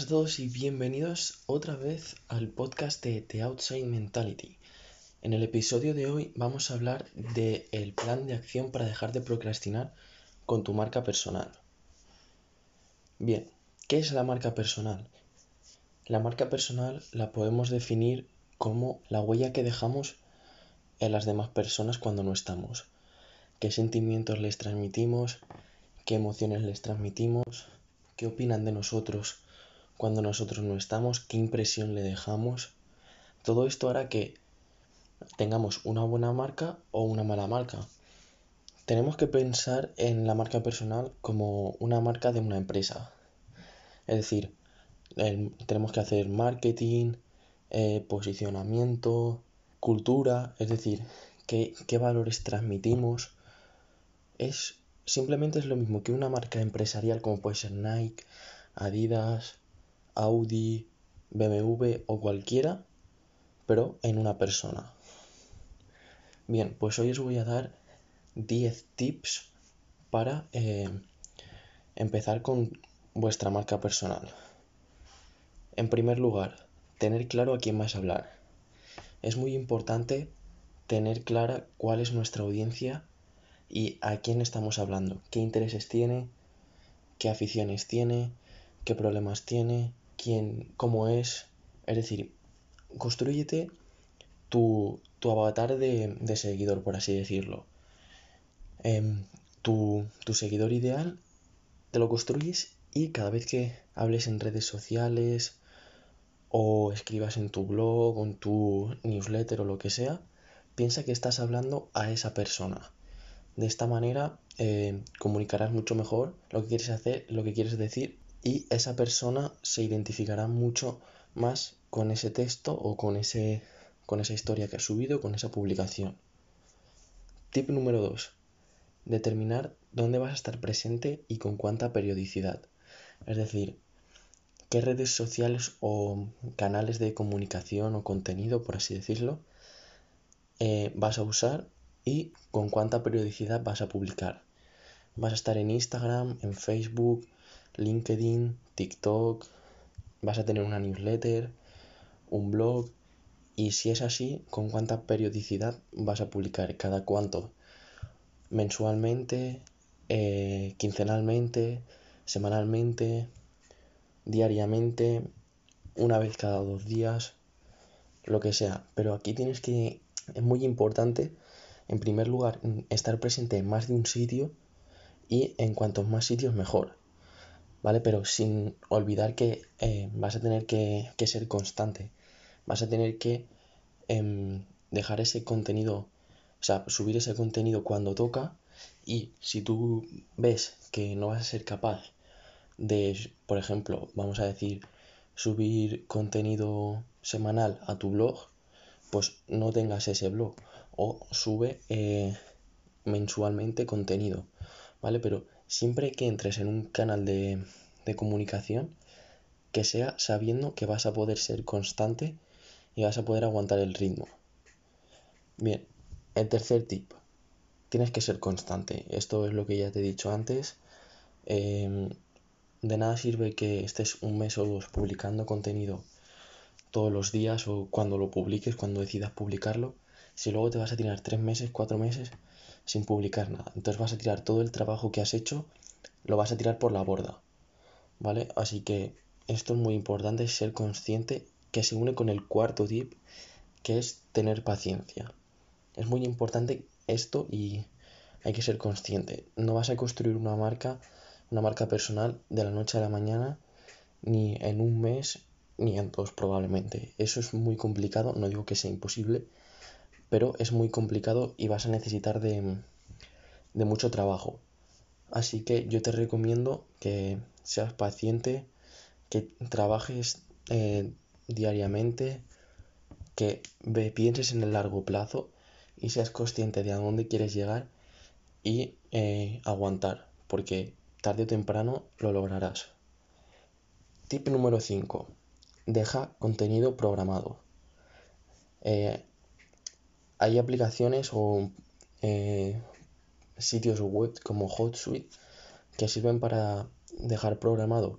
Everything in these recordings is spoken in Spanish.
buenas a todos y bienvenidos otra vez al podcast de The Outside Mentality. En el episodio de hoy vamos a hablar del plan de acción para dejar de procrastinar con tu marca personal. Bien, ¿qué es la marca personal? La marca personal la podemos definir como la huella que dejamos en las demás personas cuando no estamos. ¿Qué sentimientos les transmitimos? ¿Qué emociones les transmitimos? ¿Qué opinan de nosotros cuando nosotros no estamos? ¿Qué impresión le dejamos? Todo esto hará que tengamos una buena marca o una mala marca. Tenemos que pensar en la marca personal como una marca de una empresa. Es decir, tenemos que hacer marketing, eh, posicionamiento, cultura, es decir, qué, qué valores transmitimos. Es simplemente es lo mismo que una marca empresarial como puede ser Nike, Adidas, Audi, BMW o cualquiera, pero en una persona. Bien, pues hoy os voy a dar 10 tips para eh, empezar con vuestra marca personal. En primer lugar, tener claro a quién vas a hablar. Es muy importante tener clara cuál es nuestra audiencia y a quién estamos hablando, qué intereses tiene, qué aficiones tiene, qué problemas tiene, quién, cómo es. Es decir, construyete tu, tu avatar de, de, seguidor, por así decirlo. Em, tu, tu seguidor ideal te lo construyes y cada vez que hables en redes sociales o escribas en tu blog o en tu newsletter o lo que sea, piensa que estás hablando a esa persona de esta manera eh, comunicarás mucho mejor lo que quieres hacer, lo que quieres decir y esa persona se identificará mucho más con ese texto o con, ese, con esa historia que has subido, con esa publicación. Tip número 2. Determinar dónde vas a estar presente y con cuánta periodicidad. Es decir, qué redes sociales o canales de comunicación o contenido, por así decirlo, eh, vas a usar y con cuánta periodicidad vas a publicar. Vas a estar en Instagram, en Facebook, LinkedIn, TikTok, vas a tener una newsletter, un blog y si es así, con cuánta periodicidad vas a publicar, cada cuánto, mensualmente, eh, quincenalmente, semanalmente, diariamente, una vez cada dos días, lo que sea. Pero aquí tienes que, es muy importante en primer lugar, estar presente en más de un sitio y en cuantos más sitios mejor. ¿Vale? Pero sin olvidar que eh, vas a tener que, ser constante. Vas a tener que em, dejar ese contenido, o sea, subir ese contenido cuando toca y si tú ves que no vas a ser capaz de, por ejemplo, vamos a decir, subir contenido semanal a tu blog, pues no tengas ese blog o sube eh, mensualmente contenido, ¿vale? Pero siempre que entres en un canal de, de comunicación, que sea sabiendo que vas a poder ser constante y vas a poder aguantar el ritmo. Bien, el tercer tip, tienes que ser constante. Esto es lo que ya te he dicho antes. Em, de nada sirve que estés un mes o dos publicando contenido todos los días o cuando lo publiques, cuando decidas publicarlo, si luego te vas a tirar tres meses, cuatro meses sin publicar nada. Entonces vas a tirar todo el trabajo que has hecho, lo vas a tirar por la borda. ¿Vale? Así que esto es muy importante, ser consciente que se une con el cuarto tip, que es tener paciencia. Es muy importante esto y hay que ser consciente. No vas a construir una marca, una marca personal de la noche a la mañana, ni en un mes, ni en dos probablemente. Eso es muy complicado, no digo que sea imposible, pero es muy complicado y vas a necesitar de, mucho trabajo. Así que yo te recomiendo que seas paciente, que trabajes eh, diariamente, que pienses en el largo plazo y seas consciente de a dónde quieres llegar y eh, aguantar, porque tarde o temprano lo lograrás. Tip número 5. Deja contenido programado. Eh, hay aplicaciones o eh, sitios web como HotSuite que sirven para dejar programado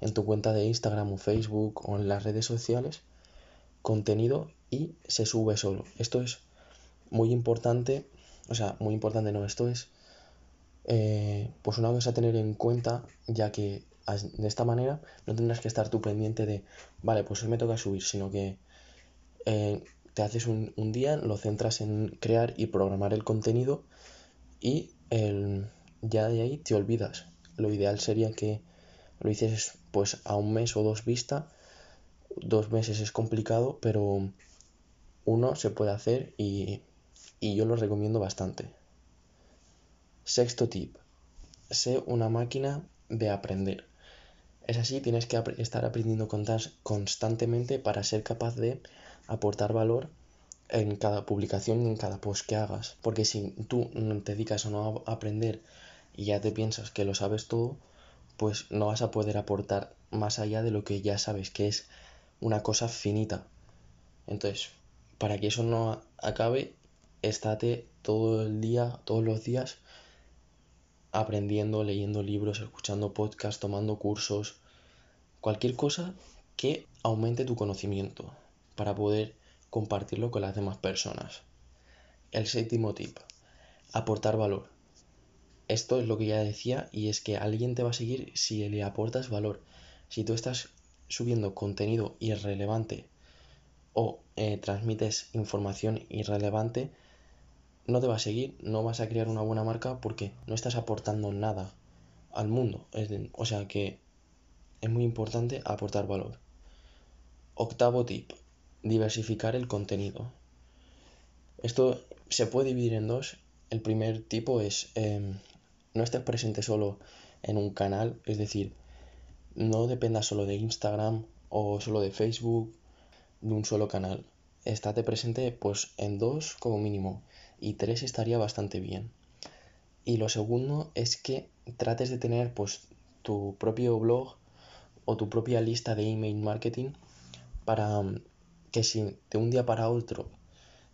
en tu cuenta de Instagram o Facebook o en las redes sociales contenido y se sube solo. Esto es muy importante, o sea, muy importante no, esto es eh, pues una cosa a tener en cuenta ya que de esta manera no tendrás que estar tú pendiente de, vale, pues hoy me toca subir, sino que eh, te haces un, día, lo centras en crear y programar el contenido y el, ya de ahí te olvidas. Lo ideal sería que lo hicieses pues a un mes o dos vista. Dos meses es complicado, pero uno se puede hacer y, y yo lo recomiendo bastante. Sexto tip. Sé una máquina de aprender. Es así, tienes que estar aprendiendo constantemente para ser capaz de aportar valor en cada publicación y en cada post que hagas. Porque si tú te dedicas a no aprender y ya te piensas que lo sabes todo, pues no vas a poder aportar más allá de lo que ya sabes, que es una cosa finita. Entonces, para que eso no acabe, estate todo el día, todos los días, aprendiendo, leyendo libros, escuchando podcasts, tomando cursos, cualquier cosa que aumente tu conocimiento para poder compartirlo con las demás personas. El séptimo tip, aportar valor. Esto es lo que ya decía y es que alguien te va a seguir si le aportas valor. Si tú estás subiendo contenido irrelevante o eh, transmites información irrelevante, no te va a seguir, no vas a crear una buena marca porque no estás aportando nada al mundo. o sea que es muy importante aportar valor. Octavo tip, diversificar el contenido. Esto se puede dividir en dos. El primer tipo es em, no estés presente solo en un canal, es decir, no dependas solo de Instagram o solo de Facebook, de un solo canal. Estate presente pues en dos como mínimo y tres estaría bastante bien. Y lo segundo es que trates de tener pues tu propio blog o tu propia lista de email marketing para que si de un día para otro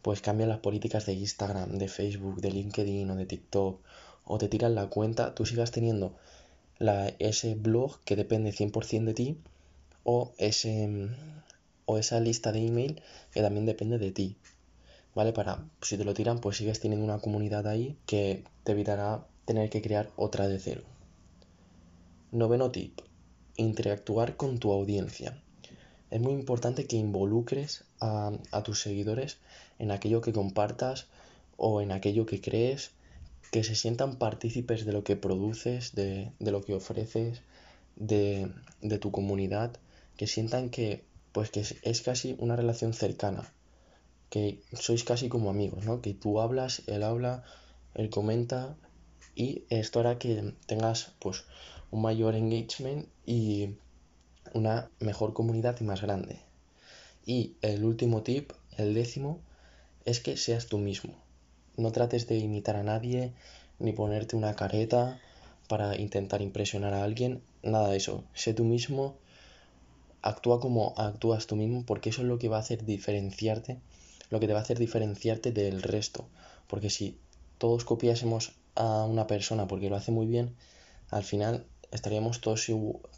pues cambian las políticas de Instagram, de Facebook, de LinkedIn o de TikTok o te tiran la cuenta, tú sigas teniendo la, ese blog que depende 100% de ti o, ese, o esa lista de email que también depende de ti. ¿Vale? Para, si te lo tiran, pues sigues teniendo una comunidad ahí que te evitará tener que crear otra de cero. Noveno tip. Interactuar con tu audiencia. Es muy importante que involucres a, a tus seguidores en aquello que compartas o en aquello que crees que se sientan partícipes de lo que produces, de, lo que ofreces, de, tu comunidad, que sientan que, pues que es, casi una relación cercana, que sois casi como amigos, ¿no? Que tú hablas, él habla, él comenta y esto hará que tengas pues un mayor engagement y una mejor comunidad y más grande. Y el último tip, el décimo, es que seas tú mismo. No trates de imitar a nadie ni ponerte una careta para intentar impresionar a alguien, nada de eso. Sé tú mismo, actúa como actúas tú mismo porque eso es lo que va a hacer diferenciarte, lo que te va a hacer diferenciarte del resto. Porque si todos copiásemos a una persona porque lo hace muy bien, al final estaríamos todos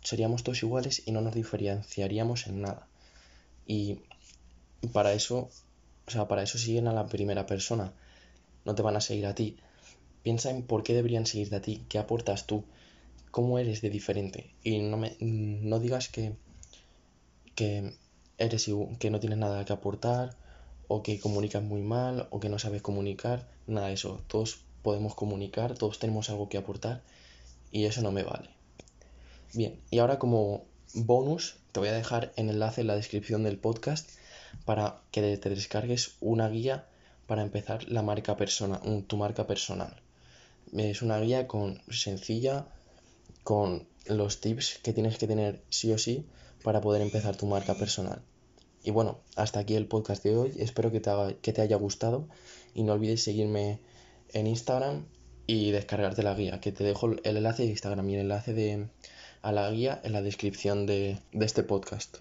seríamos todos iguales y no nos diferenciaríamos en nada. Y para eso, o sea, para eso siguen a la primera persona no te van a seguir a ti. Piensa en por qué deberían seguirte a ti, qué aportas tú, cómo eres de diferente. Y no, me, no digas que, que, eres, que no tienes nada que aportar, o que comunicas muy mal, o que no sabes comunicar, nada de eso. Todos podemos comunicar, todos tenemos algo que aportar, y eso no me vale. Bien, y ahora como bonus, te voy a dejar el enlace en la descripción del podcast para que te descargues una guía para empezar la marca persona, tu marca personal. Es una guía con sencilla con los tips que tienes que tener sí o sí para poder empezar tu marca personal. Y bueno, hasta aquí el podcast de hoy. Espero que te, que te haya gustado y no olvides seguirme en Instagram y descargarte la guía, que te dejo el enlace de Instagram y el enlace de, a la guía en la descripción de, de este podcast.